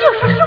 就是。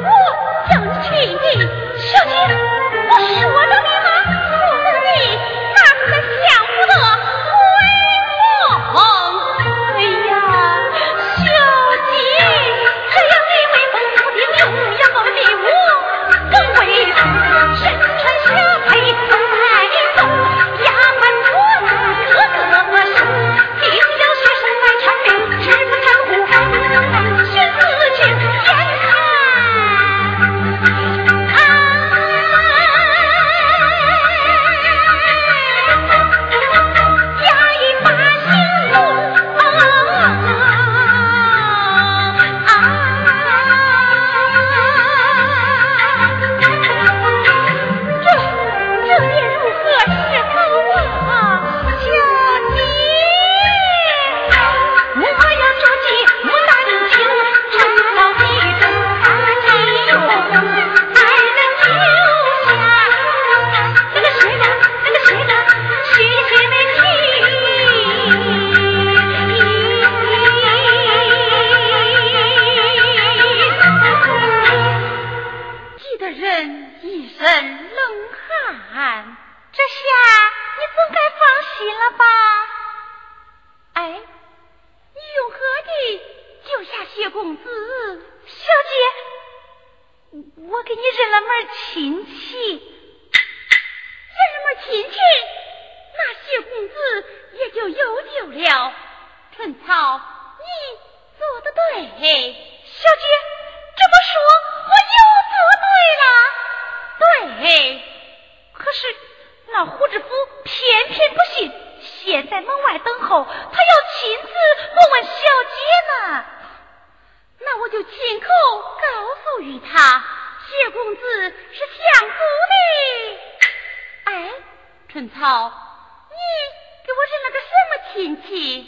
是那个什么亲戚？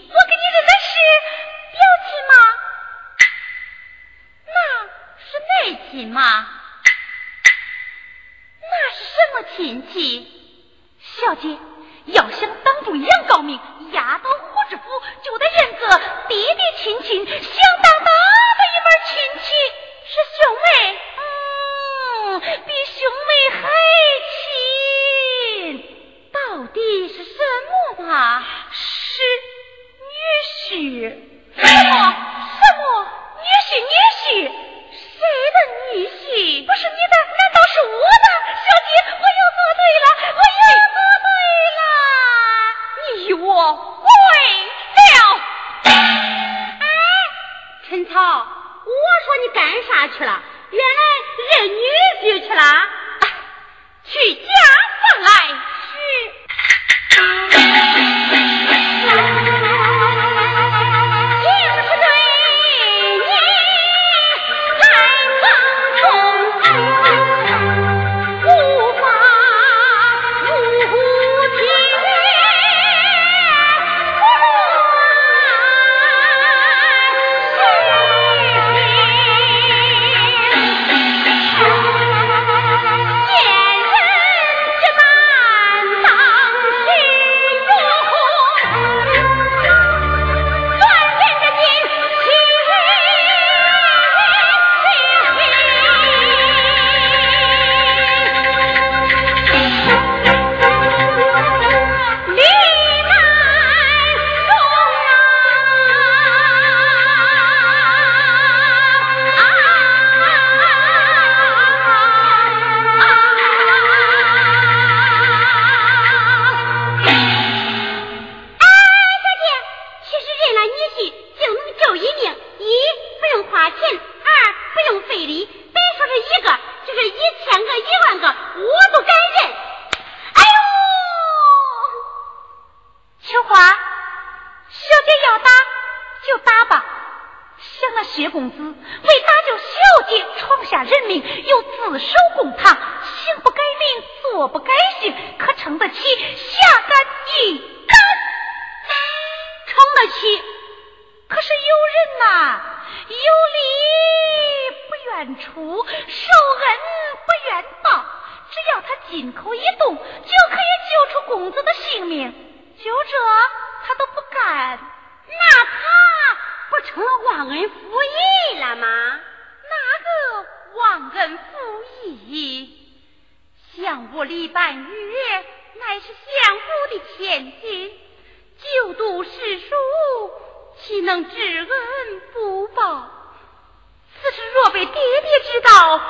我给你认的是表亲吗？那是内亲吗？那是什么亲戚？小姐，要想挡住杨高明，压倒胡知府，就得认个爹爹亲亲相当大的一门亲戚，是兄妹，嗯，比兄妹还亲，到底是？啊是女婿。什么？什么？女婿女婿？谁的女婿？不是你的难道是我的？小姐我又做对了我又做对了。你与我跪了陈草我说你干啥去了？原来认女婿去了。背里，别说是一个，就是一千个、一万个，我都敢认。哎呦，秋花，小姐要打就打吧。像那薛公子，为打救小姐，闯下人命，又自首公堂，行不改名，坐不改姓，可撑得起侠肝义胆。撑得起，可是有人呐，有理。但除受恩不愿报只要他金口一动就可以救出公子的性命。就这他都不干那他不成了忘恩负义了吗？哪个忘恩负义？相国李半月乃是相国的千金就读诗书岂能知恩不报？此事若被爹爹知道，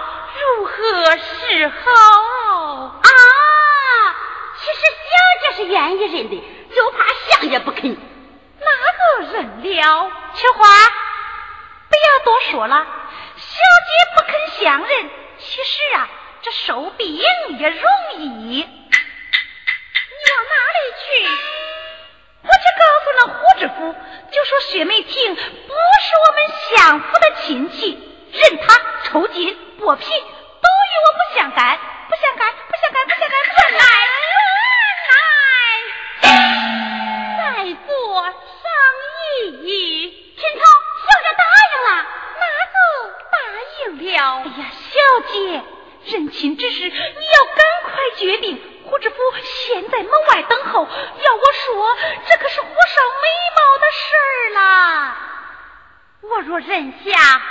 如何是好啊？其实小姐是愿意认的，就怕相也不肯。哪个认了？秋花，不要多说了。小姐不肯相认，其实啊，这收兵也容易。你往哪里去？我去告诉了胡知府，就说薛梅婷不是我们相府的亲戚，任他抽筋剥皮，都与我不相干，不相干，不相干，不相干，乱来，乱来！再做商议。陈涛，小姐答应了。哪个答应了？哎呀，小姐，认亲之事你要赶快决定。胡知府现在门外等候，要我说，这可是火烧眉毛的事儿啦。我若认下，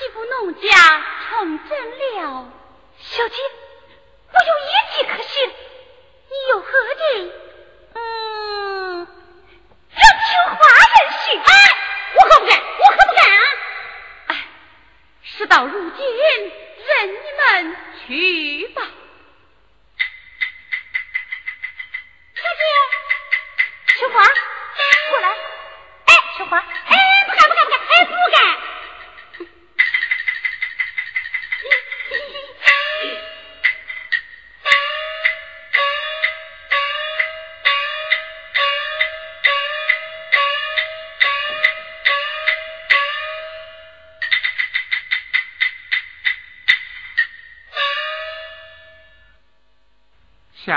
岂不弄假成真了？小姐，我有一计可行，你有何计？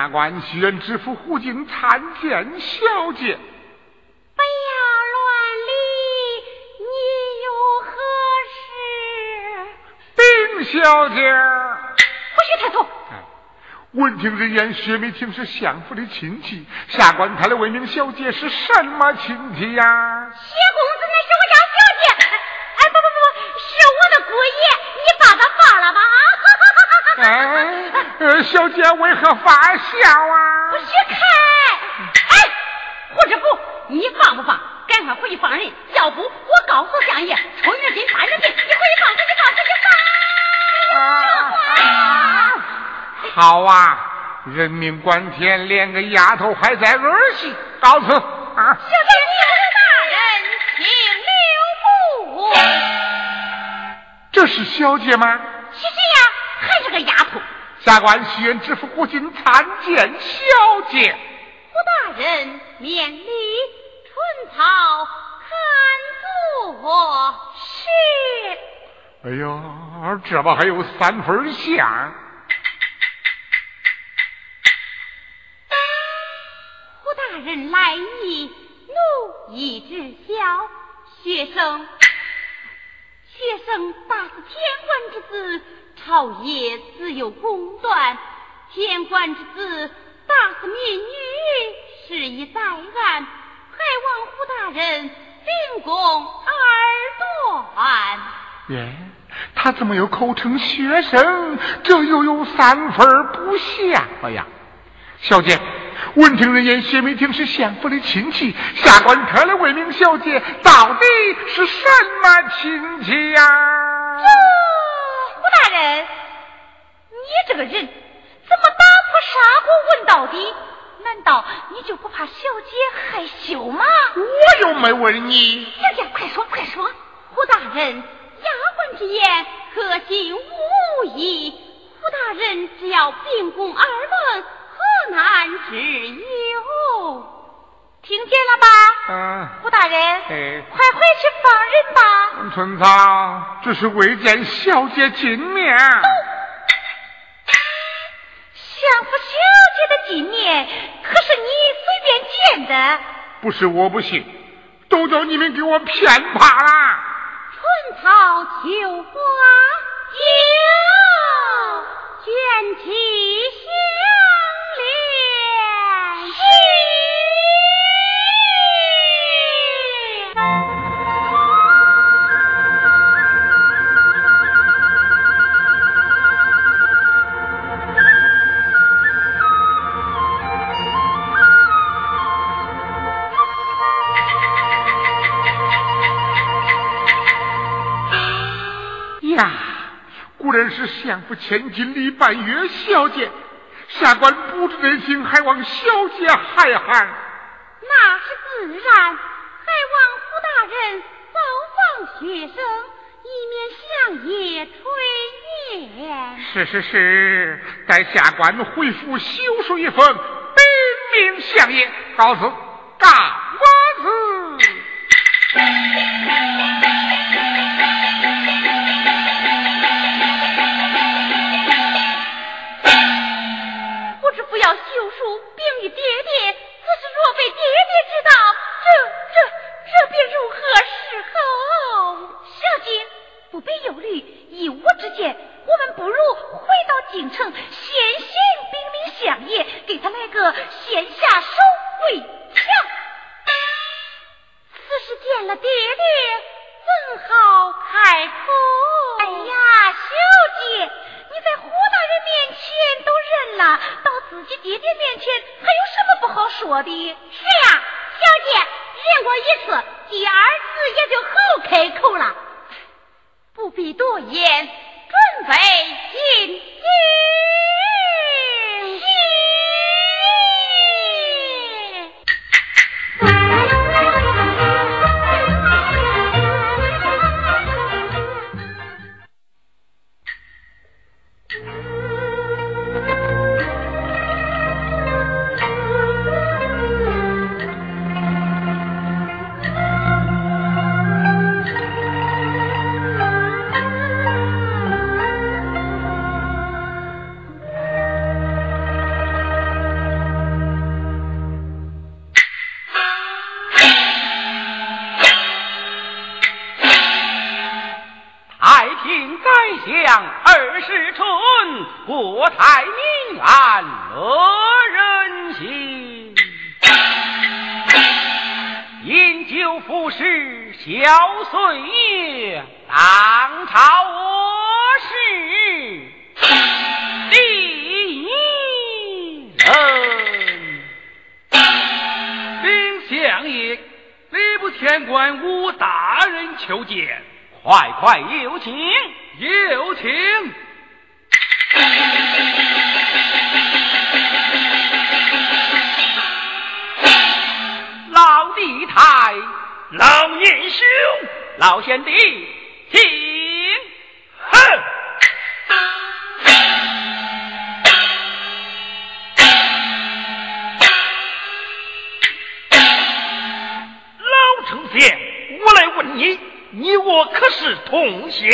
下官徐人知府胡景参见小姐。不要乱离，你有何事？丁小姐。不许抬头。闻听人言，薛梅婷是相府的亲戚，下官看来问明小姐是什么亲戚呀？薛公子乃是我家小姐。哎，不不不，是我的姑爷，你把他放了吧啊！哎，小姐为何发笑啊？不许开！哎，胡知府，你放不放？赶快回去放人，要不我告诉相爷，抽人筋，打人筋，你回去放，回去放，回去放！啊！好啊，人命关天，连个丫头还在儿戏，告辞啊！小姐，大人请留步。这是小姐吗？下官西园知府胡金参见小姐。胡大人免礼，春草看坐。是。哎呦，这不还有三分像？子。朝野自有公断，天官之子打死民女，是以在案，还望胡大人秉公而断。耶，他怎么又口称学生？这又有三分不像呀！小姐，闻听人言，薛梅婷是相府的亲戚，下官特来问明小姐，到底是什么亲戚呀？大人，你这个人怎么打破砂锅问到底？难道你就不怕小姐害羞吗？我又没问你。小姐，快说快说。胡大人，丫鬟之言，可信无疑。胡大人只要秉公而论，何难之有？听见了吧？嗯。胡大人，哎，快回去放人吧。春草，这是未见小姐金面。相府小姐的金面，可是你随便见的？不是我不信，都叫你们给我骗怕了。春草秋花有卷起相连。果然是相府千金李半月小姐。下官不知人心，还望小姐海涵。那是自然，还望胡大人早放学生，以免相爷垂念。是是是，待下官回府修书一封，禀明相爷，告辞，告辞。虑，依我之见，我们不如回到京城，先行禀明相爷，给他来个先下手为强。此时见了爹爹，怎好开口？哎呀，小姐，你在胡大人面前都认了。到自己爹爹面前还有什么不好说的？是呀，小姐认过一次，第二次也就好开口了。不必多言，准备进京。有请！老弟太，老年兄，老贤弟，请！哼！老丞相，我来问你。你我可是同乡！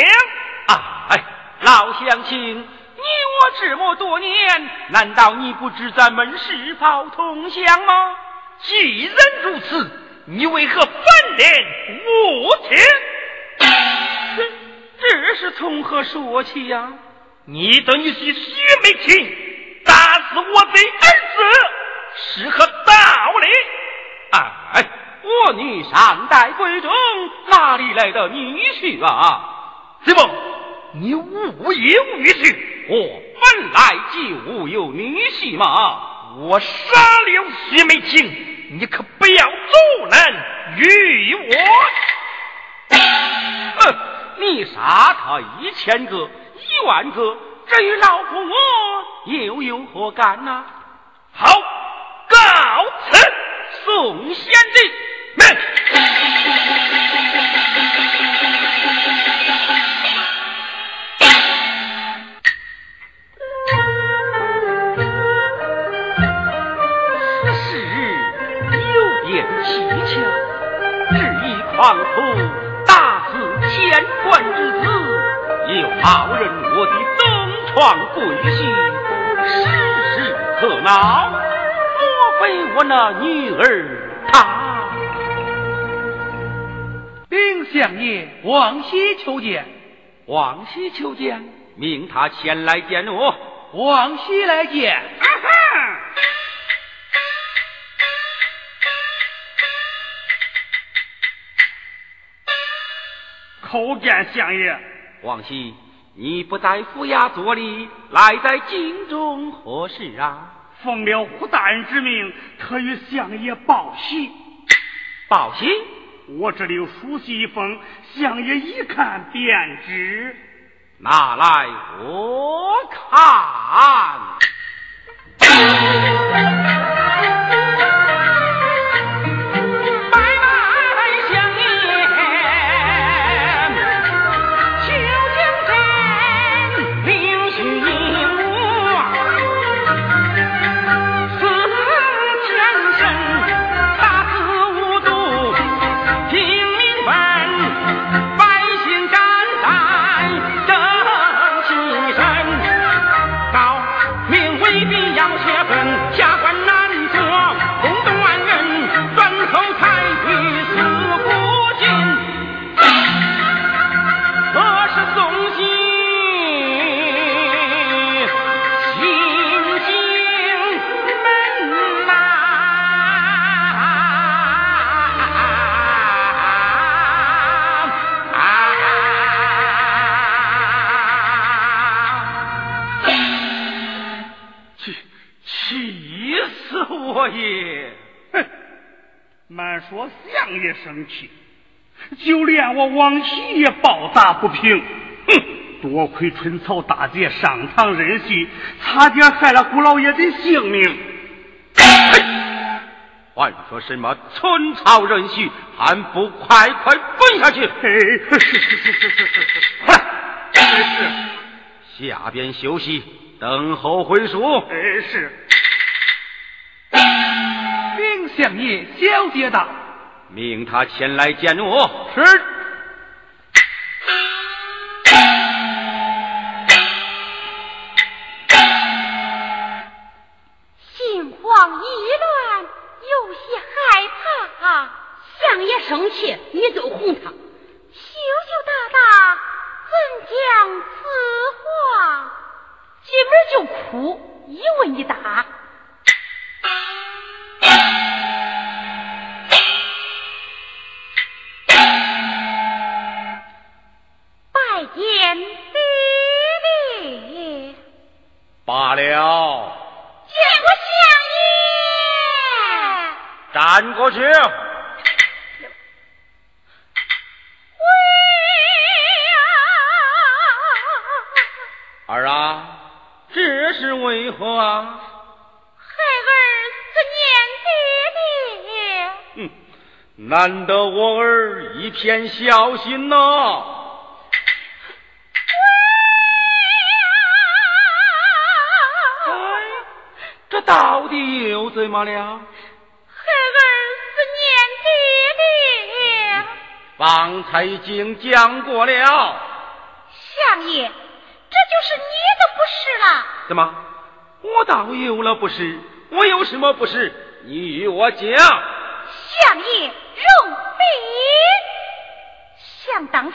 老乡亲，你我这么多年，难道你不知咱们是否同乡吗？既然如此，你为何反脸无情？这 这是从何说起呀？你等于是薛美琴打死我的儿子，是何道理？哎。我女善待闺中，哪里来的女婿啊？怎么，你无有女婿？我本来就无有女婿嘛。我杀了徐美琴，你可不要阻拦于我。哼，你杀他一千个、一万个，这与老夫我又有何干呢？好，告辞，宋贤弟。此一狂徒打死千官之子，又好人我的东床贵婿，事事可恼？莫非我那女儿她？禀相爷，往西求见。往西求见，命他前来见我。往西来见。叩见相爷。王熙，你不在府衙坐礼，来在京中何事啊？奉了胡大人之命，特与相爷报喜。报喜。我这里有书信一封，相爷一看便知。拿来我看。也生气，就连我王喜也抱打不平。哼，多亏春草大姐上堂认戏，差点害了顾老爷的性命。嘿还说什么春草人戏，还不快快滚下去！嘿，是是是是是，快！是，下边休息，等候回书。哎，是。禀相爷，小姐到。命他前来见我。是。心慌意乱，有些害怕。相爷生气，你就哄他。难得我儿一片孝心呐这。到底又怎么了？孩儿思念爹爹。方才已经讲过了。相爷，这就是你的不是了。怎么？我倒有了不是？我有什么不是？你与我讲。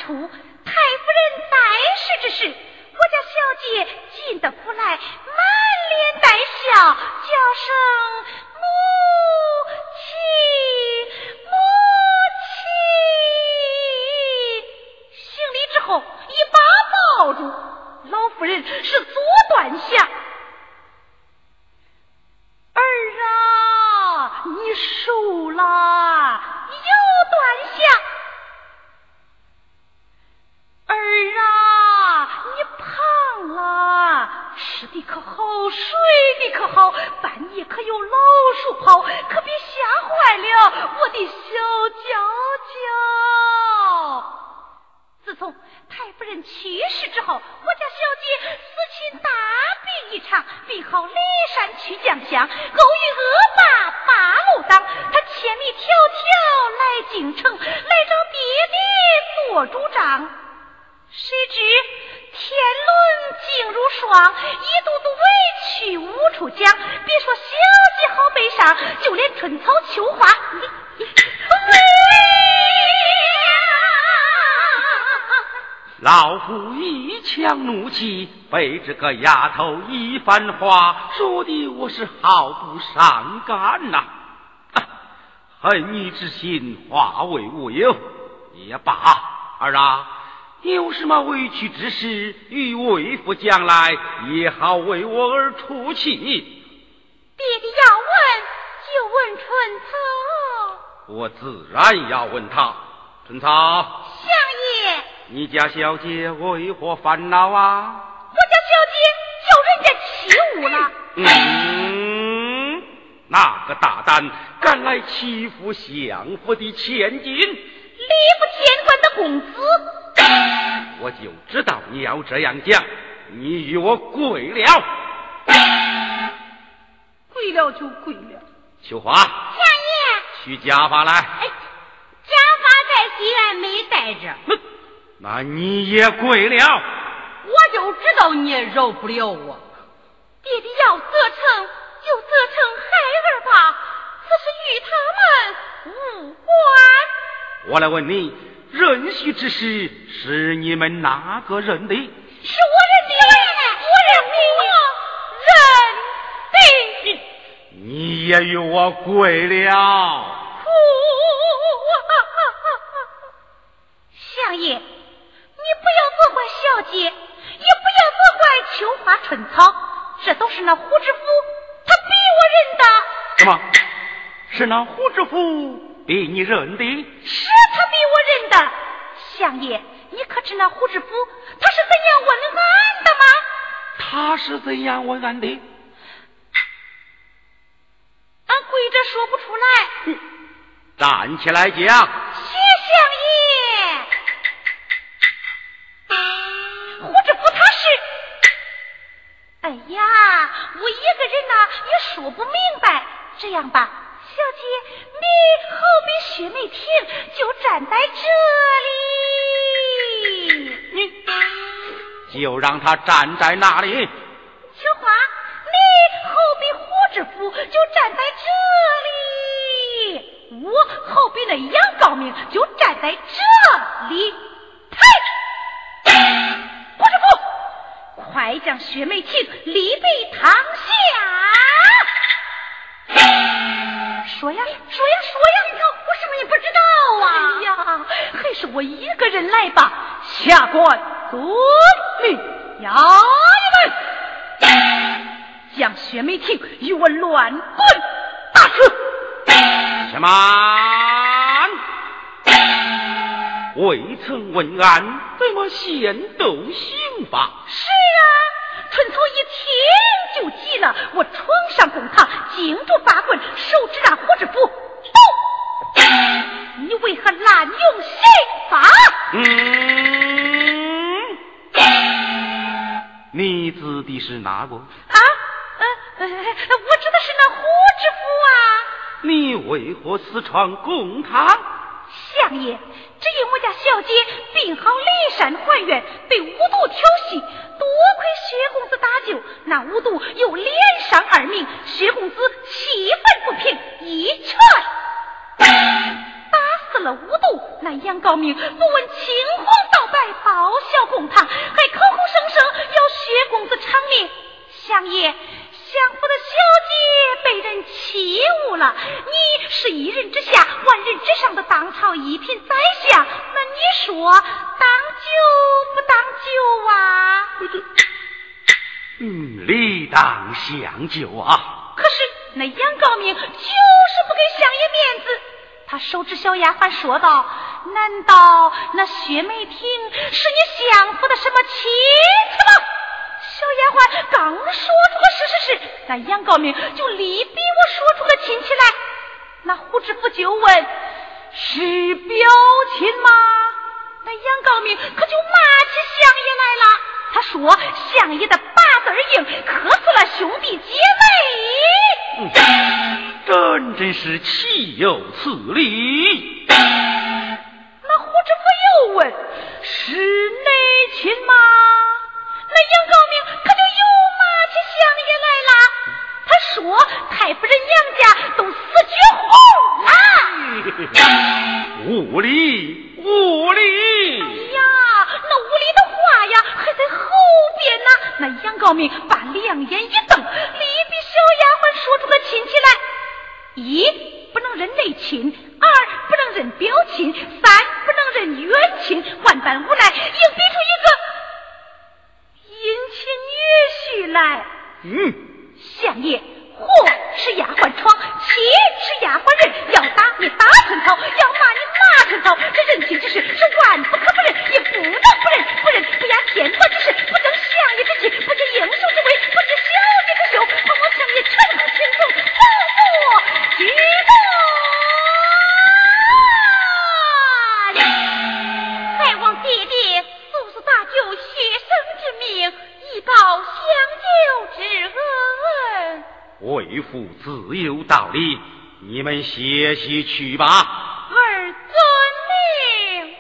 除怒气，被这个丫头一番话说的，我是毫不伤感呐。恨你之心化为乌有，也罢，儿啊。有什么委屈之事，与为父将来，也好为我儿出气。爹爹要问，就问春草。我自然要问他，春草。你家小姐为何烦恼啊？我家小姐叫人家欺侮了。嗯，哪个大胆敢来欺负相府的千金？礼部天官的公子。我就知道你要这样讲，你与我跪了。跪了就跪了。秋华，相爷，取家法来。哎，家法在西院没带着。哼，那你也跪了。我就知道你也饶不了我。爹爹要责成就责成孩儿吧，此事与他们无关。我来问你，认婿之事是你们哪个认的？是我认的，我认的，认的。你也与我跪了。相爷，你不要责怪小姐，也不要责怪秋花春草。这都是那胡知府，他逼我认的。什么？是那胡知府逼你认的？是他逼我认的。相爷，你可知那胡知府他是怎样问案的吗？他是怎样问俺的？俺跪着说不出来。站起来讲。也说不明白。这样吧，小姐，你好比薛梅婷，就站在这里。你就让他站在那里。秋花，你好比胡知府，就站在这里。我好比那杨高明，就站在这里。嘿。快将薛梅婷立碑堂下！说呀说呀说呀！你我什么也不知道啊！哎呀，还是我一个人来吧。下官遵命。衙役们，将薛梅婷与我乱棍打死。且慢！未曾问案，怎么先斗刑罚？是啊，春草一听就急了，我冲上公堂，惊住八棍，手指那胡知府，你为何滥用刑法？嗯，你指的是哪个？啊，呃，我指的是那胡知府啊。你为何私闯公堂？相爷。只因我家小姐病好离山还愿，被五毒调戏，多亏薛公子搭那五毒又连伤二命，薛公子气愤不平，一拳打死了五毒。那杨高明不问青红皂白，报效公堂，还口口声声要薛公子偿命。相爷。相府的小姐被人欺侮了，你是一人之下万人之上的当朝一品宰相，那你说当救不当救啊？嗯，理当相救啊。可是那杨高明就是不给相爷面子，他手指小丫鬟说道：“难道那薛梅婷是你相府的什么妻子吗？”小丫鬟刚说出个是是是，那杨高明就立逼我说出个亲戚来。那胡知府就问：“是表亲吗？”那杨高明可就骂起相爷来了。他说：“相爷的硬，磕死了兄弟姐妹。”真真是岂有此理！那胡知府又问：“是内亲吗？”那杨高明可就又骂起相爷来了。他说：“太夫人娘家都死绝后了。”无理，无理！哎呀，那无理的话呀，还在后边呢。那杨高明把两眼一瞪，立比小丫鬟说出个亲戚来：一不能认内亲，二不能认表亲，三不能认远亲。万般无奈，硬逼出一个。请女婿来。嗯，相爷，祸是丫鬟闯，妻是丫鬟认。要打你打成草，要骂你骂成草，这人情之事是万不可不认，也不能不认。不认不压天官之事，不争相爷之气，不解英雄之威，不知小姐之秀，不我相爷臣服轻重，不负举动。为父自有道理，你们歇息去吧。儿遵命。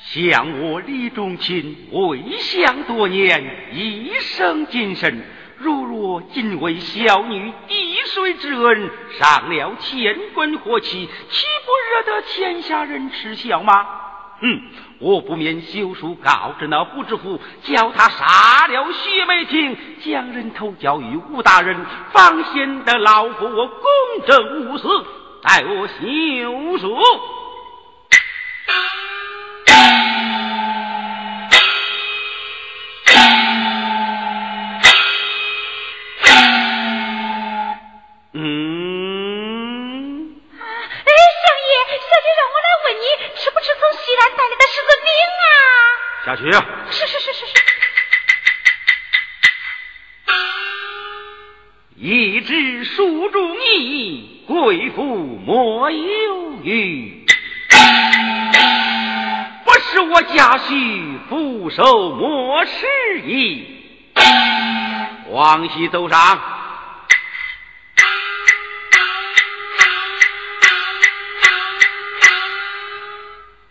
想我李仲卿为相多年，一生谨慎。如若仅为小女滴水之恩，伤了千官火气，岂不惹得天下人耻笑吗？嗯，我不免休书告知那胡知府，叫他杀了薛梅亭，将人头交与吴大人，方显得老夫我公正无私。待我休书。莫犹豫。不是我家婿俯首莫失意。往西走上。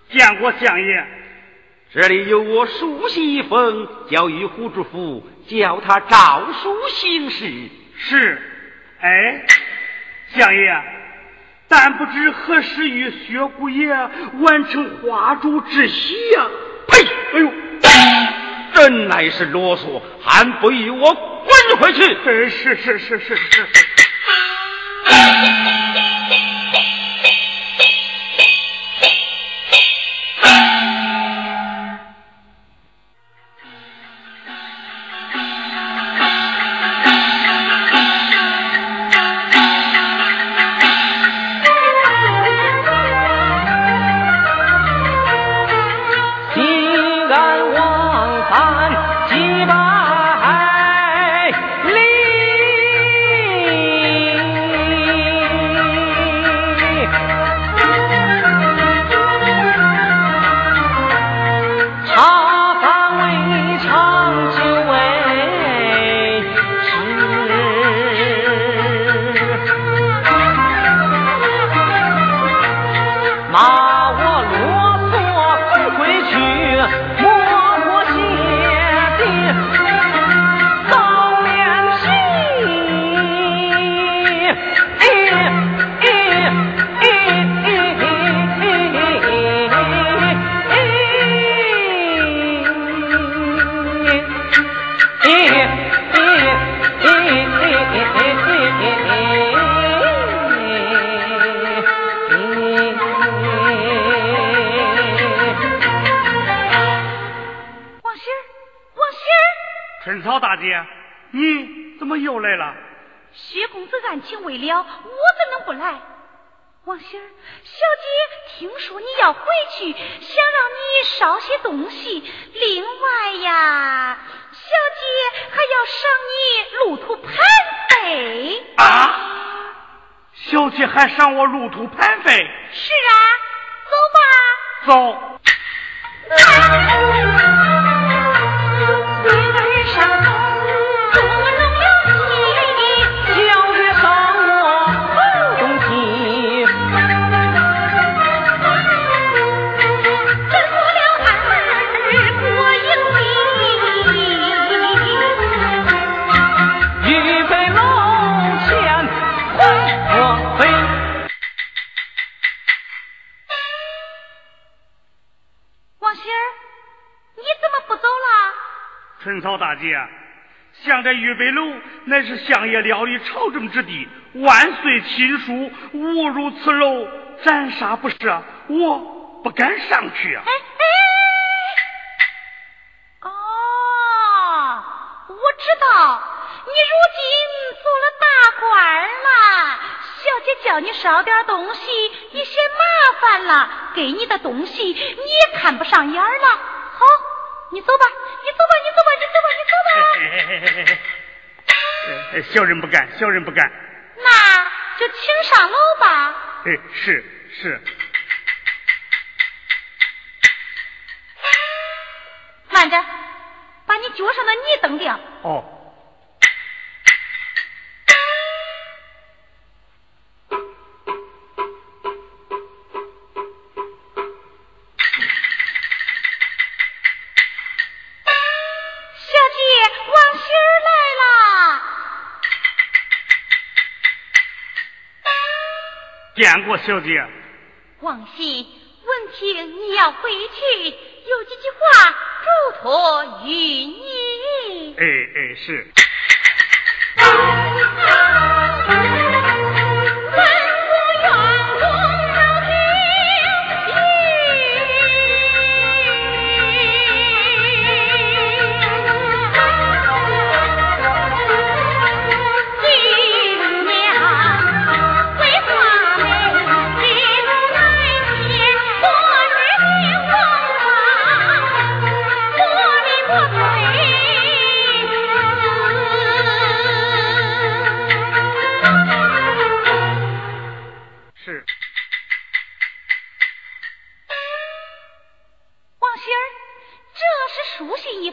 见过相爷。这里有我书信一封，交与胡知府，叫他照书行事。是，哎，相爷，但不知何时与薛姑爷完成花烛之喜呀？呸！哎呦，真乃是啰嗦，还不与我滚回去！是是是是是。老大姐，像这玉碑楼乃是相爷料理朝政之地，万岁亲书，无如此楼，斩杀不是，我不敢上去啊。哦，我知道你如今做了大官了，小姐叫你捎点东西，你嫌麻烦了，给你的东西你也看不上眼了。好，你走吧。你走吧，你走吧。小人不敢，小人不敢。那就请上楼吧。哎，是是。慢着，把你脚上的泥蹬掉。哦。见过小姐，王喜，闻听你要回去，有几句话嘱托于你。哎哎，是。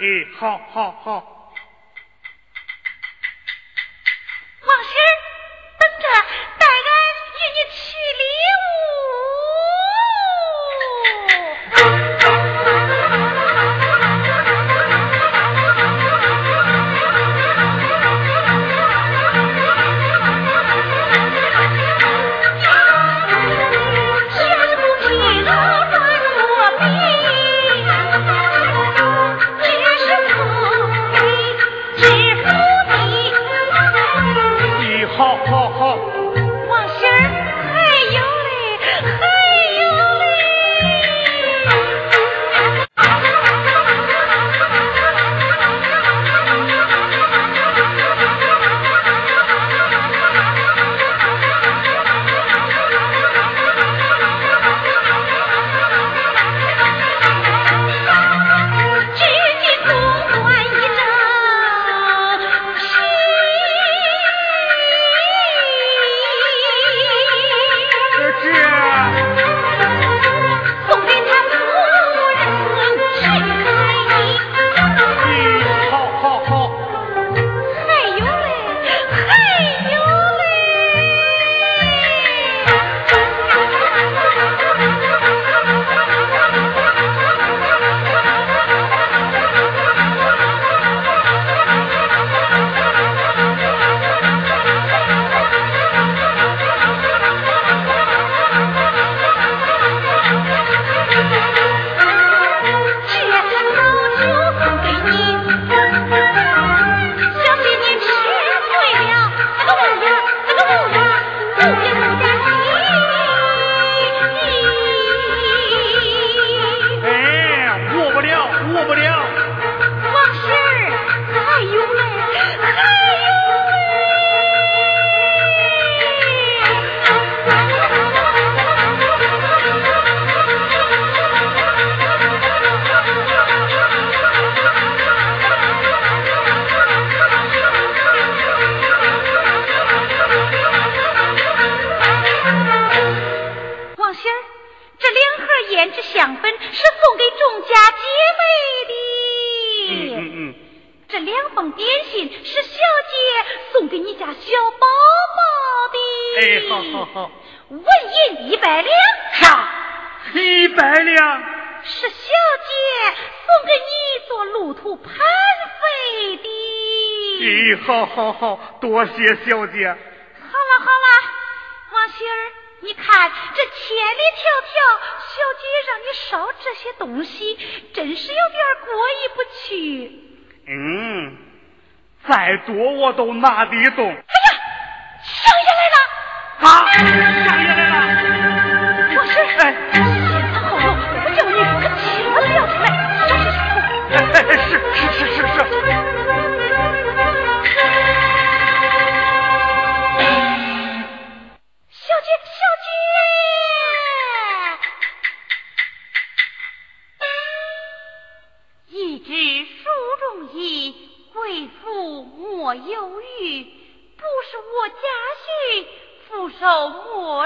哎，好，好，好。多谢小姐。好了好了，王喜儿，你看这千里迢迢，小姐让你烧这些东西，真是有点过意不去。嗯，再多我都拿得动。哎呀，少爷来了！啊，少爷来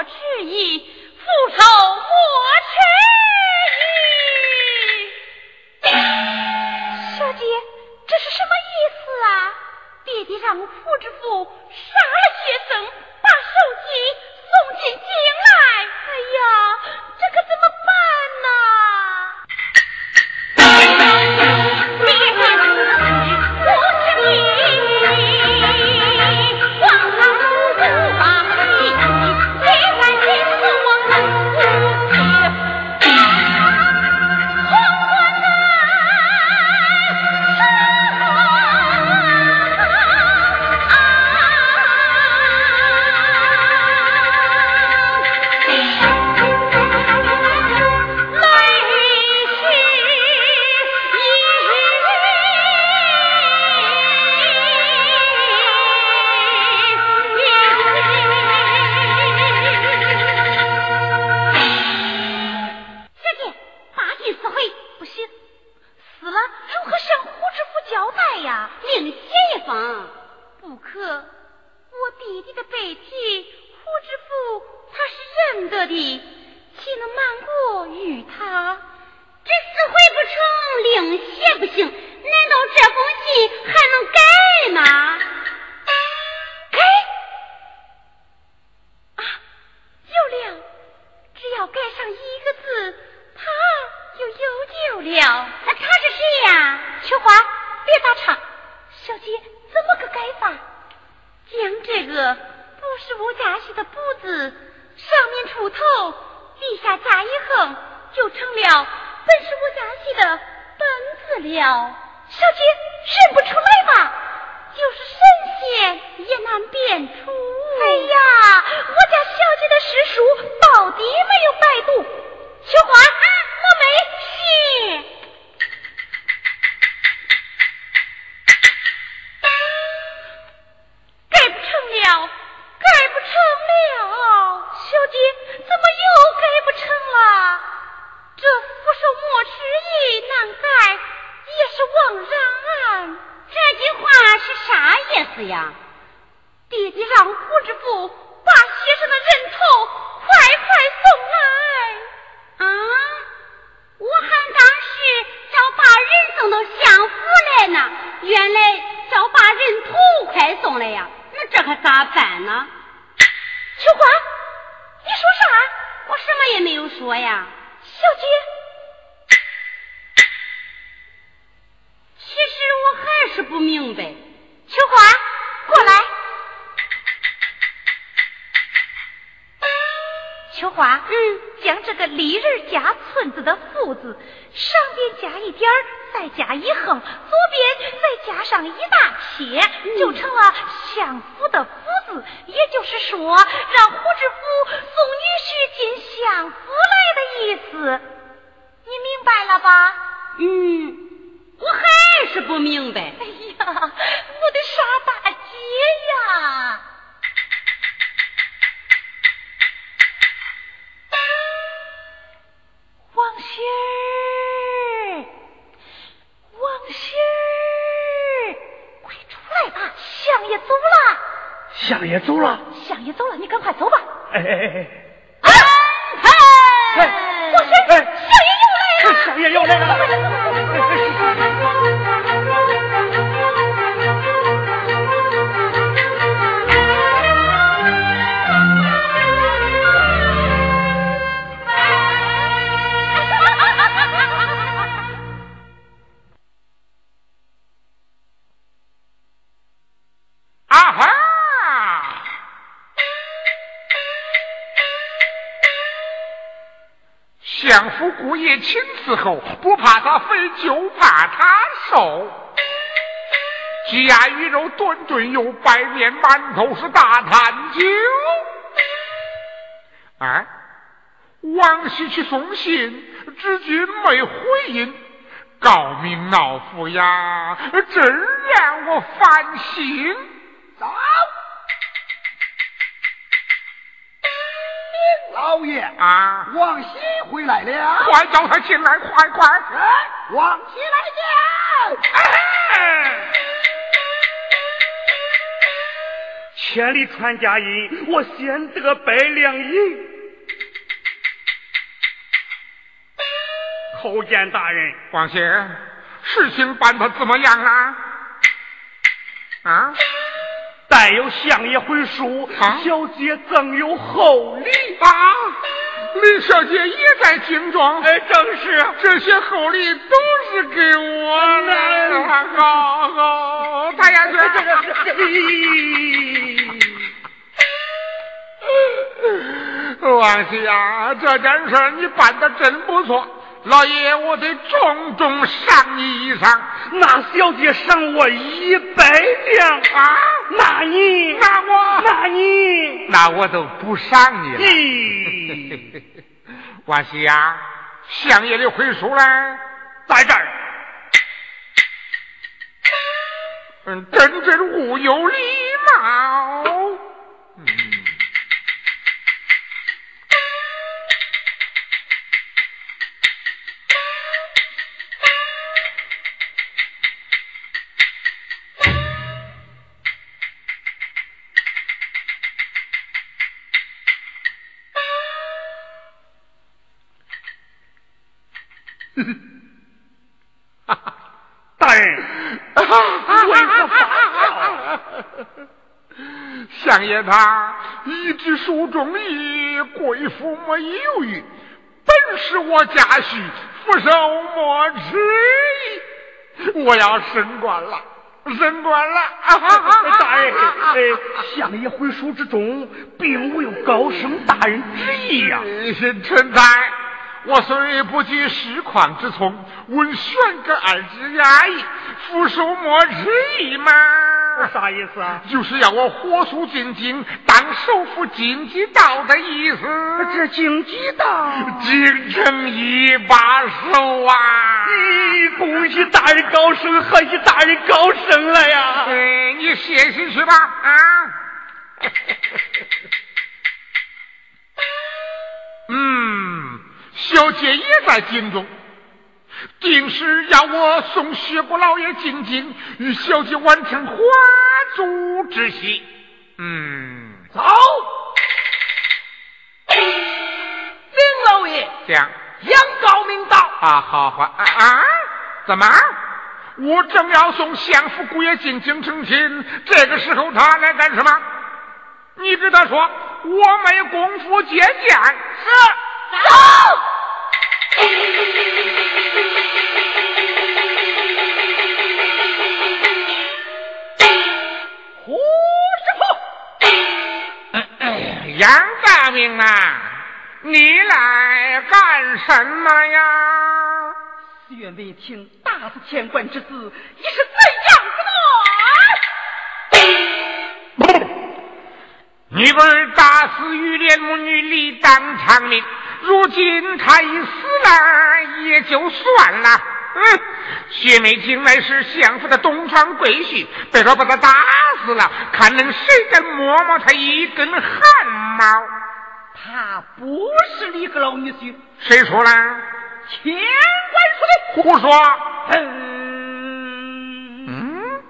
是以复仇。姑爷亲伺候，不怕他肥，就怕他瘦。鸡鸭鱼肉顿顿有，白面馒头是大餐酒。哎，王喜去送信，至今没回音，高明老夫呀，真让我烦心。走。老爷啊，王喜回来了，快叫他进来，快快！王喜来见。千里传佳音，我先得百两银。叩见大人，王喜，事情办的怎么样啊？啊？但有相爷回书，小姐赠有厚礼啊！李小姐也在京中，哎，正是这些厚礼都是给我的。好好，他呀，这这王喜呀，这件事你办的真不错。老爷，我得重重赏你一赏。那小姐赏我一百两啊！那你，那我，那你，那我都不赏你了。咦，王喜呀，相爷的回书呢，在这儿。嗯，真真物有礼貌。相爷他一直书中意，贵妇莫犹豫。本是我家婿，福寿莫迟疑。我要升官了，升官了！大人，哎，相爷回书之中，并未有高升大人之意呀。臣在。我虽不及实况之聪，闻玄格二字压抑，福寿莫迟疑嘛。啥意思啊？就是要我火速进京，当首府经济道的意思。这经济道，京城一把手啊！咦，恭喜大人高升，贺喜大人高升了呀！哎，你歇息去吧，啊。嗯。小姐也在京中，定是要我送薛国老爷进京，与小姐完成花烛之喜。嗯，走。林老爷，讲杨高明道啊，好好啊啊，怎么？我正要送相府姑爷进京成亲，这个时候他来干什么？你跟他说，我没功夫接见。是。走！杨大明啊，你来干什么呀？岳梅听大肆天官之子，你是怎样子的？你儿打死玉莲母女，理当偿命。如今他已死了，也就算了。嗯，薛梅青乃是相府的东床贵婿，别说把他打死了，看能谁敢摸摸他一根汗毛？他不是李阁老女婿，谁说了？千官说的。胡说！嗯嗯，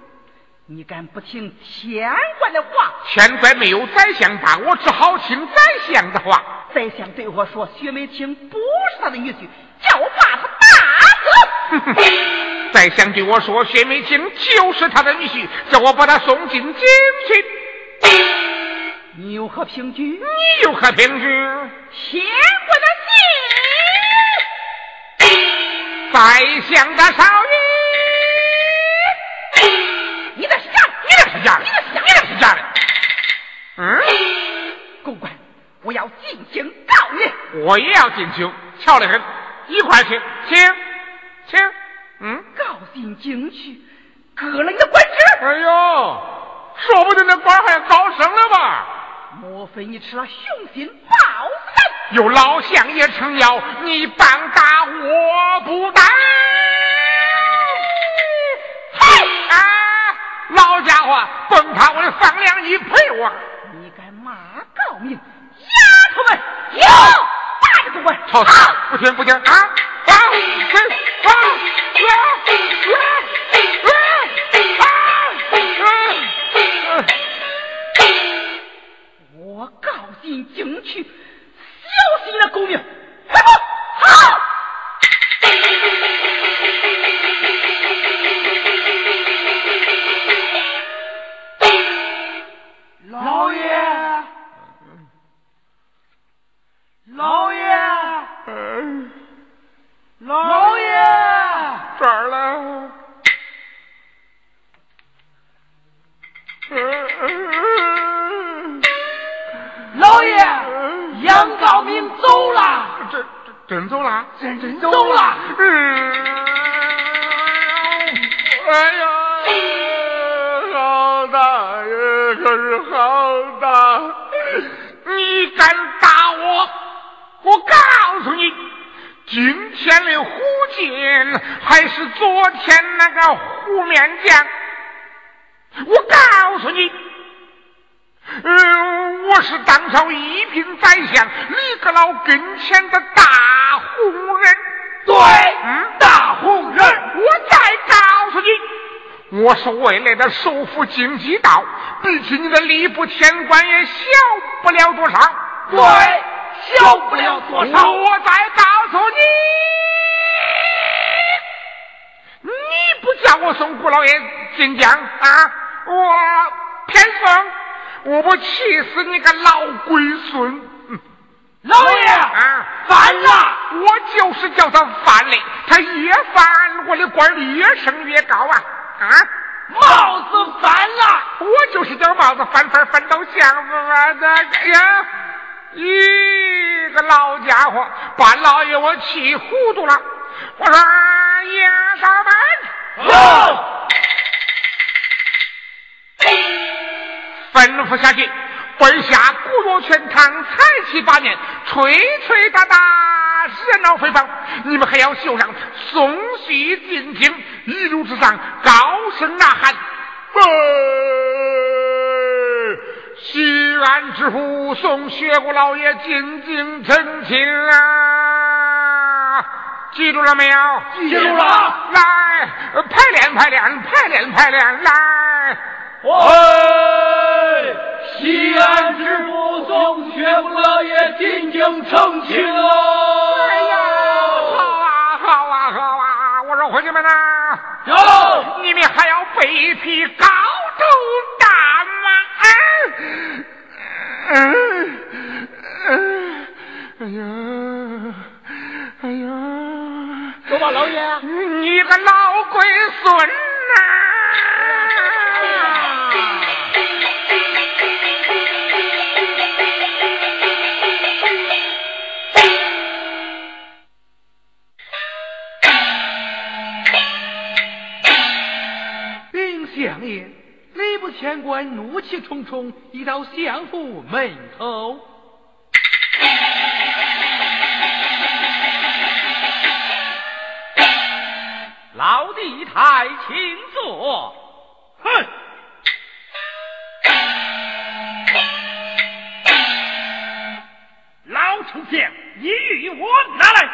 你敢不听天官的话？天官没有宰相把我，只好听宰相的话。宰相对我说：“薛梅清不是他的女婿，叫我把他打死。”宰相对我说：“薛梅清就是他的女婿，叫我把他送进京去。”你有何凭据？你有何凭据？天官的信，宰相的少爷，你那是假的，你那是假的，你那是假的，你那是假的。嗯，公官。我要进京告你，我也要进京，巧得很，一块去，请，请，嗯，高进京去，割了你的官职。哎呦，说不定那官还高升了吧？莫非你吃了雄心豹子胆？有老乡也撑腰，你棒打我不打？嘿啊！老家伙，甭怕我的房梁你赔我！你敢骂高明？丫头们，有不管！吵死！不听不听啊！啊！我告进京去，小心那狗命！快跑！好！走了，真真走了，真真走了。嗯，哎呀，好大呀，可是好大！你敢打我？我告诉你，今天的胡金还是昨天那个胡面将。我告诉你。嗯，我是当朝一品宰相李阁老跟前的大红人。对，嗯，大红人。我再告诉你，我是未来的首府京畿道，比起你的吏部天官也小不了多少。对，小不了多少。我再告诉你，你不叫我送顾老爷进江啊，我偏送。我不气死你个老龟孙！老爷啊，犯了！我就是叫他犯了，他越烦，我的官越升越高啊！啊，帽子翻了！我就是叫帽子翻翻翻到巷子啊！这个呀，一个老家伙把老爷我气糊涂了。我说爷高们，有。吩咐下去，本下古若全堂，彩旗八面，吹吹打打，热闹非凡。你们还要绣上送喜进京，一路之上高声呐喊：“西安知府送薛国老爷进京成亲啊！记住了没有？记住了。来，排练排练，排练排练，来。喂，西安知府送薛府老爷进京成亲喽！哎呀，好啊，好啊，好啊！我说伙计们呐，有，你们还要背匹高头大马？嗯嗯，哎呀，哎呀，走吧，老爷。你个老龟孙官怒气冲冲，一到相府门口。老弟太请坐。哼！老丞相，你与我拿来，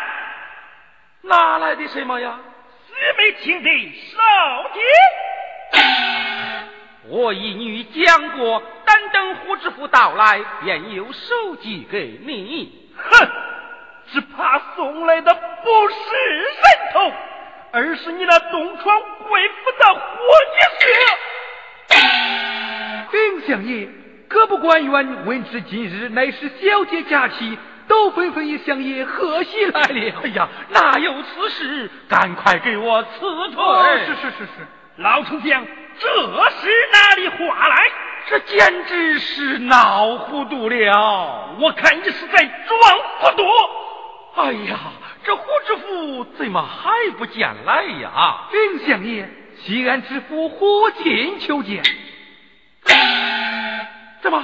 哪来的什么呀？徐美清的手机。我一女讲过，但等胡知府到来，便有手机给你。哼，只怕送来的不是人头，而是你那东床贵妇的活血。丁相爷，各部官员闻知今日乃是小姐假期，都纷纷与相爷贺喜来了。哎呀，哪有此事？赶快给我辞退！哦、是是是是，老丞相。这是哪里话来？这简直是闹糊涂了！我看你是在装糊涂。哎呀，这胡知府怎么还不见来呀？禀相爷，西安知府胡进求见。怎么，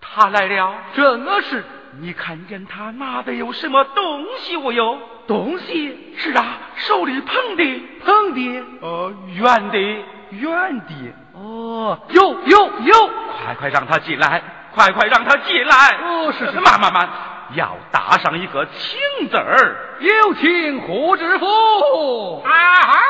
他来了？正是。你看见他拿的有什么东西我有？东西是啊，手里捧的，捧的，呃，圆的，圆的。哦，有有有，快快让他进来，快快让他进来。哦，是是，慢慢慢，要打上一个请字儿。有请胡知府。啊哈！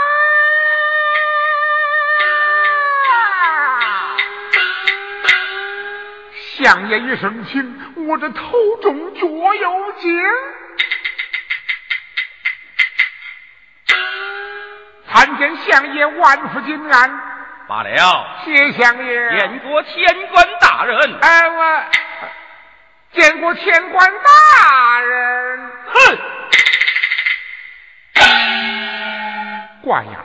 相爷一声请。我这头重脚又轻，参见相爷万福金安。罢了，谢相爷。见过千官大人。哎，我见过千官大人。哼！怪呀，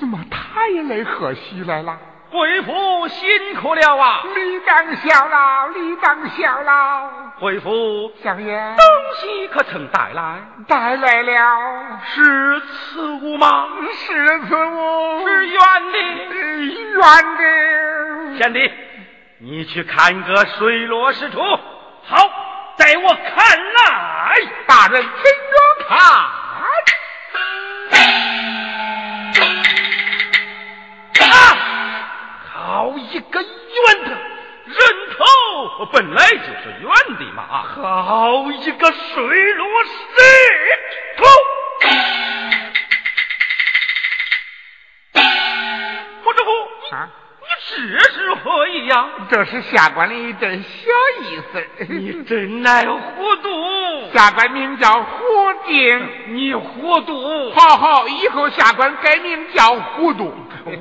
怎么他也来贺喜来了？贵府辛苦了啊！理当效劳，理当效劳。贵府相爷，东西可曾带来？带来了，是此物吗？是此物，是圆的，圆的。贤弟，你去看个水落石出。好，带我看来。大人，请着看。好一个圆的，人头本来就是圆的嘛！好一个水落石出！胡知府，啊，你这是何意呀？这是下官的一点小意思。你真乃糊涂！下官名叫胡定，你糊涂！好好，以后下官改名叫糊涂。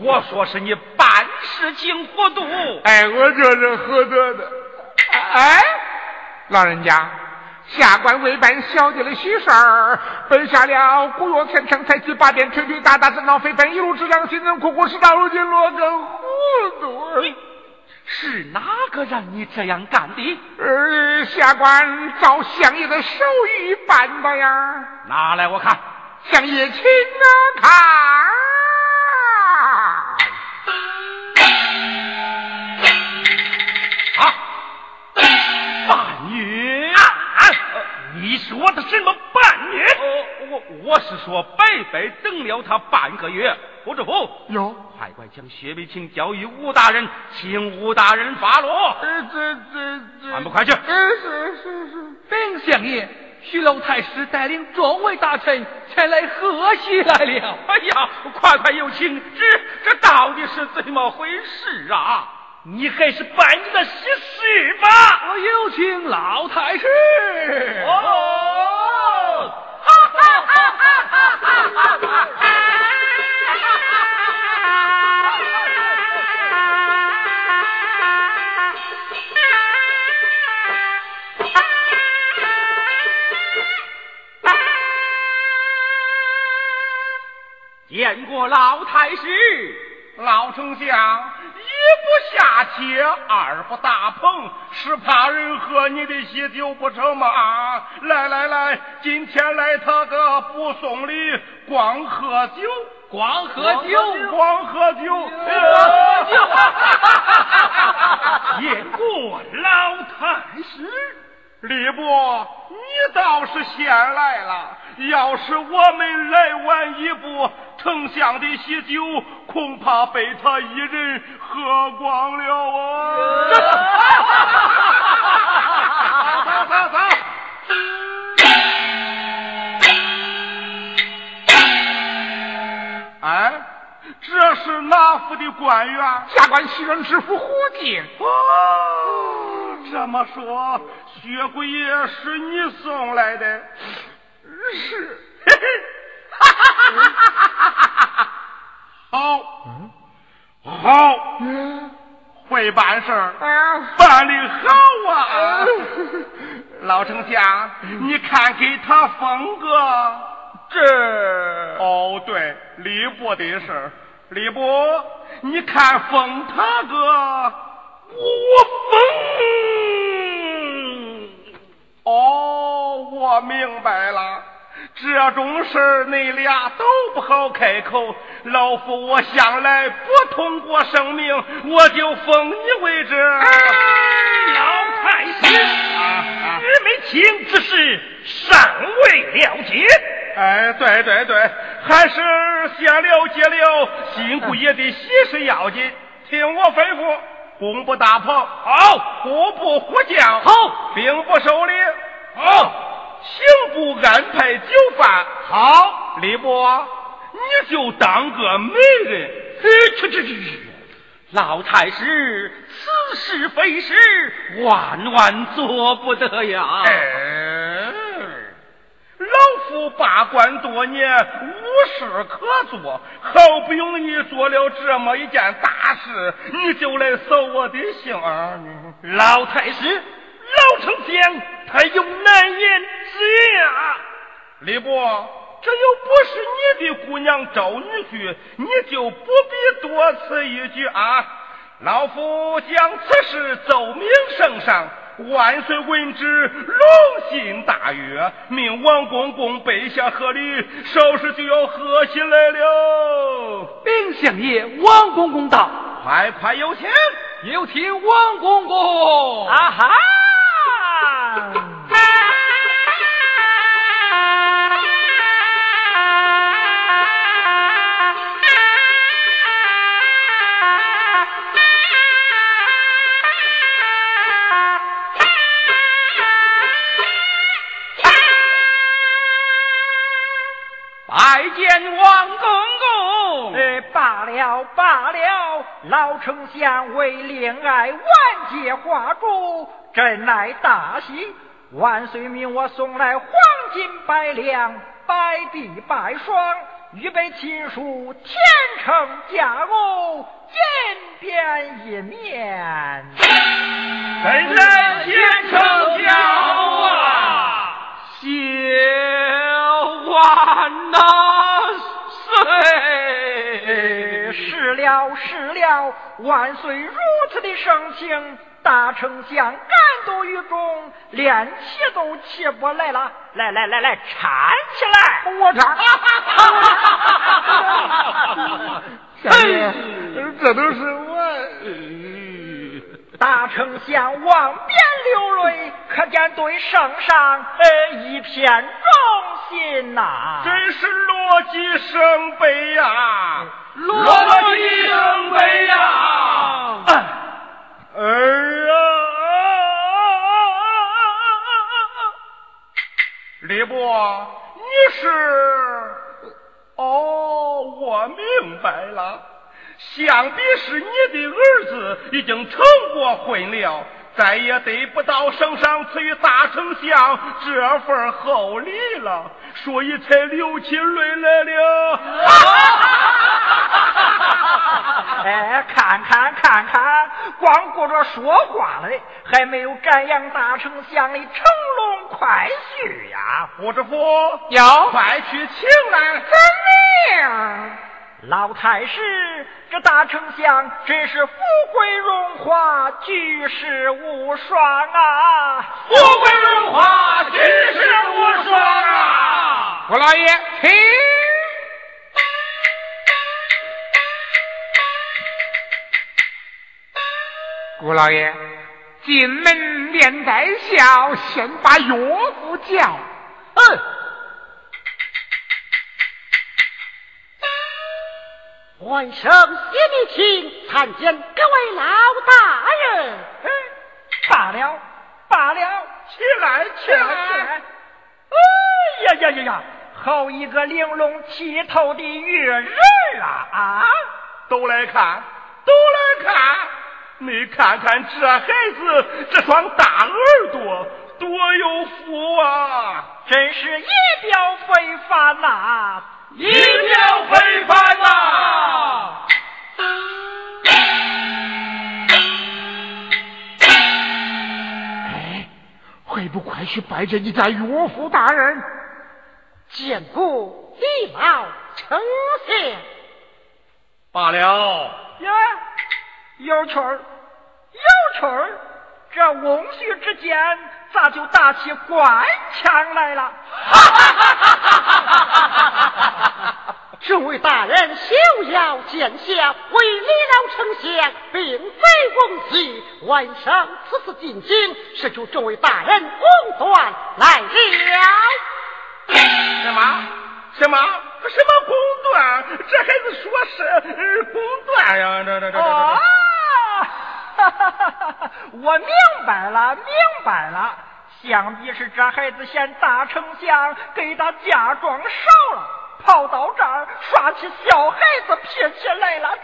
我说是你办事情糊涂。哎，我这是糊涂的。哎，老人家，下官为办小姐的喜事儿，奔下了古月天成，才七八遍，吹吹打打，振闹非分，一路之上辛辛苦苦，事到如今落个糊涂。是哪个让你这样干的？呃，下官照相爷的手艺办的呀。拿来我看，相爷请看。你说的什么半月？我我是说白白等了他半个月。胡知府，有快快将薛梅清交与吴大人，请吴大人发落。这这这这，还不快去？是是是是。禀相爷，徐老太师带领众位大臣前来贺喜来了。哎呀，快快有请！这这到底是怎么回事啊？你还是办你的喜事吧！我有请老太师。哦，哈哈哈哈哈哈！见过老太师，老丞相。一不下棋，二不大棚，是怕人喝你的喜酒不成吗？来来来，今天来他个不送礼，光喝酒，光喝酒，光喝酒。见过老太师，李伯，你倒是先来了。要是我们来晚一步。丞相的喜酒恐怕被他一人喝光了啊！走走走！哎，这是哪府的官员？下官西人知府胡进。哦，这么说，薛贵爷是你送来的？是。嘿嘿。哈哈哈哈哈哈！好，好，会办事儿，办的好啊！老丞相，你看给他封个这哦，对，礼部的事儿，礼部，你看封他个我封。哦，我我明白了，这种事你俩都不好开口。老夫我向来不通过生命，我就封你为这。老太师，玉梅卿之事尚未了结。哎，对对对，还是先了解了辛苦爷的喜事要紧。听我吩咐，工部大炮好，户部虎将好，兵部首领好，刑部安排酒饭好，李伯，你就当个媒人。去去去去！老太师，此事非是，万万做不得呀！哎，老夫罢官多年，无事可做，好不容易做了这么一件大事，你就来扫我的兴儿！老太师，老丞相他有难言之隐啊！李伯。这又不是你的姑娘招女婿，你就不必多此一举啊！老夫将此事奏明圣上，万岁闻之，龙心大悦，命王公公备下贺礼，稍时就要贺喜来了。禀相爷，王公公到，快快有请，有请王公公。啊哈！拜见王公公。罢了罢了，老丞相为恋爱万劫化烛。真乃大喜。万岁命我送来黄金百两，百璧百双，预备亲书天成佳偶，金匾一面。真乃天成佳偶啊！谢万呐，岁。是了是了，万岁如此的盛情，大丞相感动于衷，连气都气不来了。来来来来，搀起来，我搀。相爷，这都是我。大丞相望边流泪，可见对圣上呃一片忠心呐。真是落基生悲呀，落基生悲呀！儿啊，李伯，你是？哦，我明白了。想必是你的儿子已经成过婚了，再也得不到圣上赐予大丞相这份厚礼了，所以才流起泪来了。哎，看看看看，光顾着说话了，还没有感扬大丞相的乘龙快婿呀！胡知府，有快去请来。遵命。老太师，这大丞相真是富贵荣华，举世无双啊！富贵荣华，举世无双啊！我老爷，请。顾老爷，进门面带笑，先把岳父叫。嗯。万圣谢你请参见各位老大人。罢了，罢了，起来，起来，起来！哎呀呀呀呀！好一个玲珑剔透的玉人啊！啊！都来看，都来看！你看看这孩子这双大耳朵，多有福啊！真是仪表非凡呐！仪表非凡呐！哎，会不快去拜见你家岳父大人？见过礼貌丞相。罢了。呀，有趣儿，有趣儿。这翁婿之间咋就打起官腔来了？这位大人休要见笑，为李老丞相并非翁婿，晚上此次进京是求这位大人公断来了。什么？什么？什么公断？这孩子说是公断呀？这这这这哦，我明白了，明白了，想必是这孩子嫌大丞相给他嫁妆少了。跑到这儿耍起小孩子脾气来了，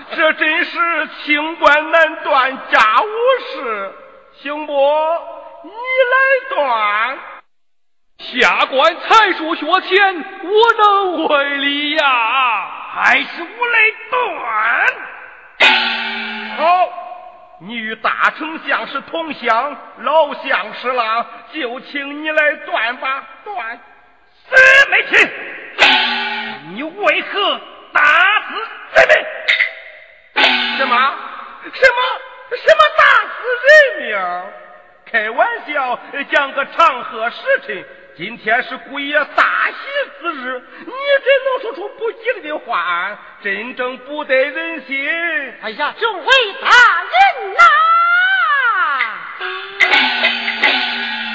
这真是清官难断家务事，行不？你来断。下官才疏学浅，我能为力呀？还是我来断。好。你与大丞相是同乡，老相识了，就请你来断吧，断。四妹亲，你为何大死人命？什么？什么？什么大死人命？开玩笑，讲个长河时辰，今天是姑爷大喜之日，你真能说出不吉利的话，真正不得人心。哎呀，众位大人呐，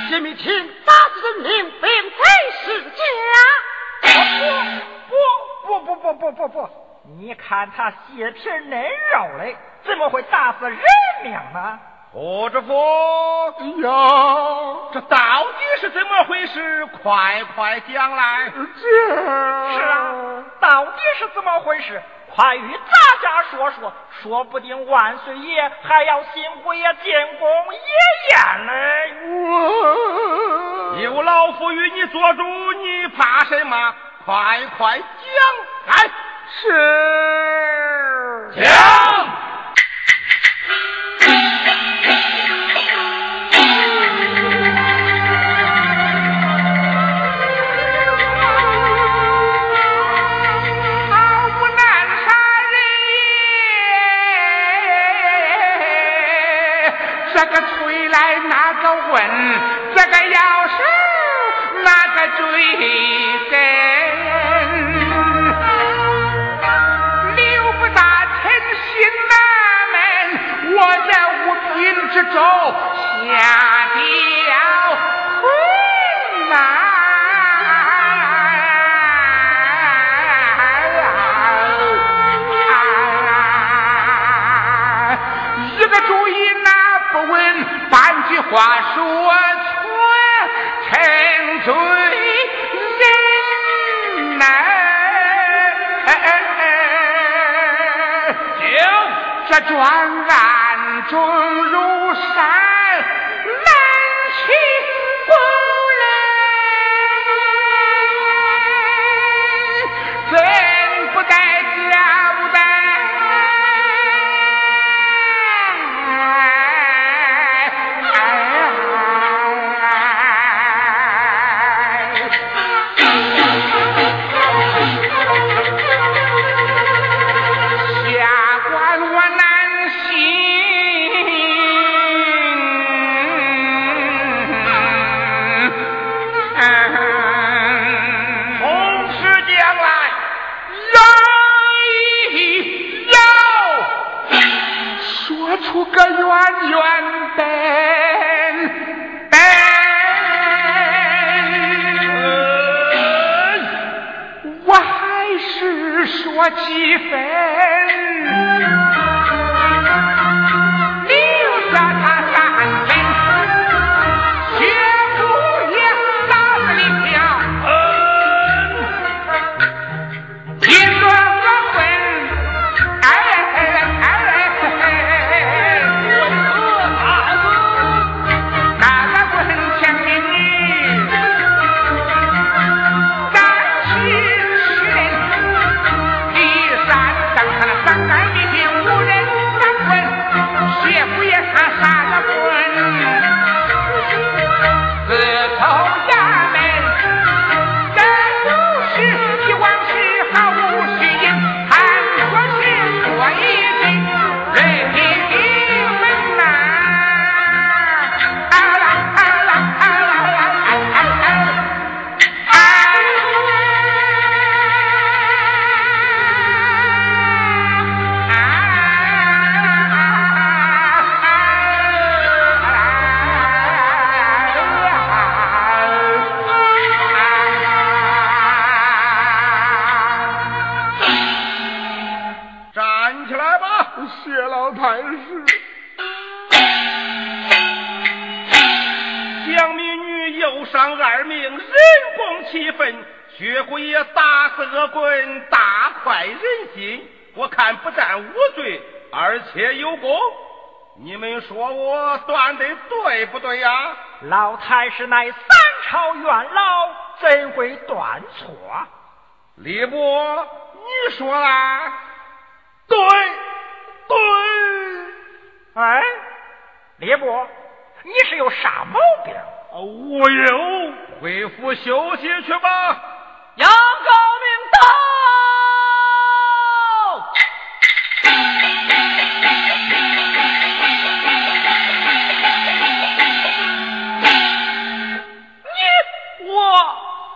今天请打死人命并非是假。不不不不不不不不，你看他血皮嫩肉嘞，怎么会打死人命呢？胡知府，呀，这到底是怎么回事？快快讲来！这是啊，到底是怎么回事？快与大家说说，说不定万岁爷还要辛苦爷进宫野宴嘞。有老夫与你做主，你怕什么？快快讲来！是讲。这个要是那个最真，刘不大臣心难闷，我在五品之州话说错，沉醉人呐！就这专案重如山，命，人共气愤，血鬼也打死恶棍，大快人心。我看不但无罪，而且有功。你们说我断的对不对呀？老太师乃三朝元老，怎会断错？李伯，你说啦？对，对。哎，李伯，你是有啥毛病？我有。回府休息去吧。杨高明到。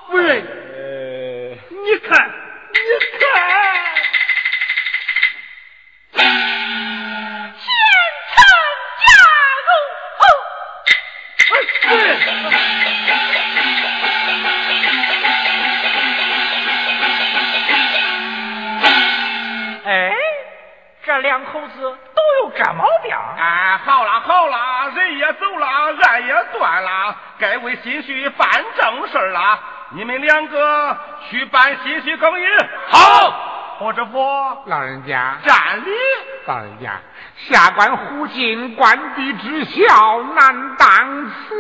夫人，你看，该为新婿办正事了。你们两个去办新婿更衣。好，霍知府，老人家站立。老人家，下官胡进官邸之孝，难当此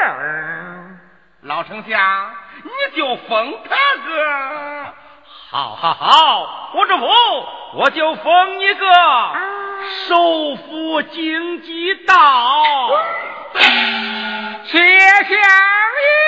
人。老丞相，你就封他个。好，好，好，胡知府，我就封一个首府经济道。谢相爷。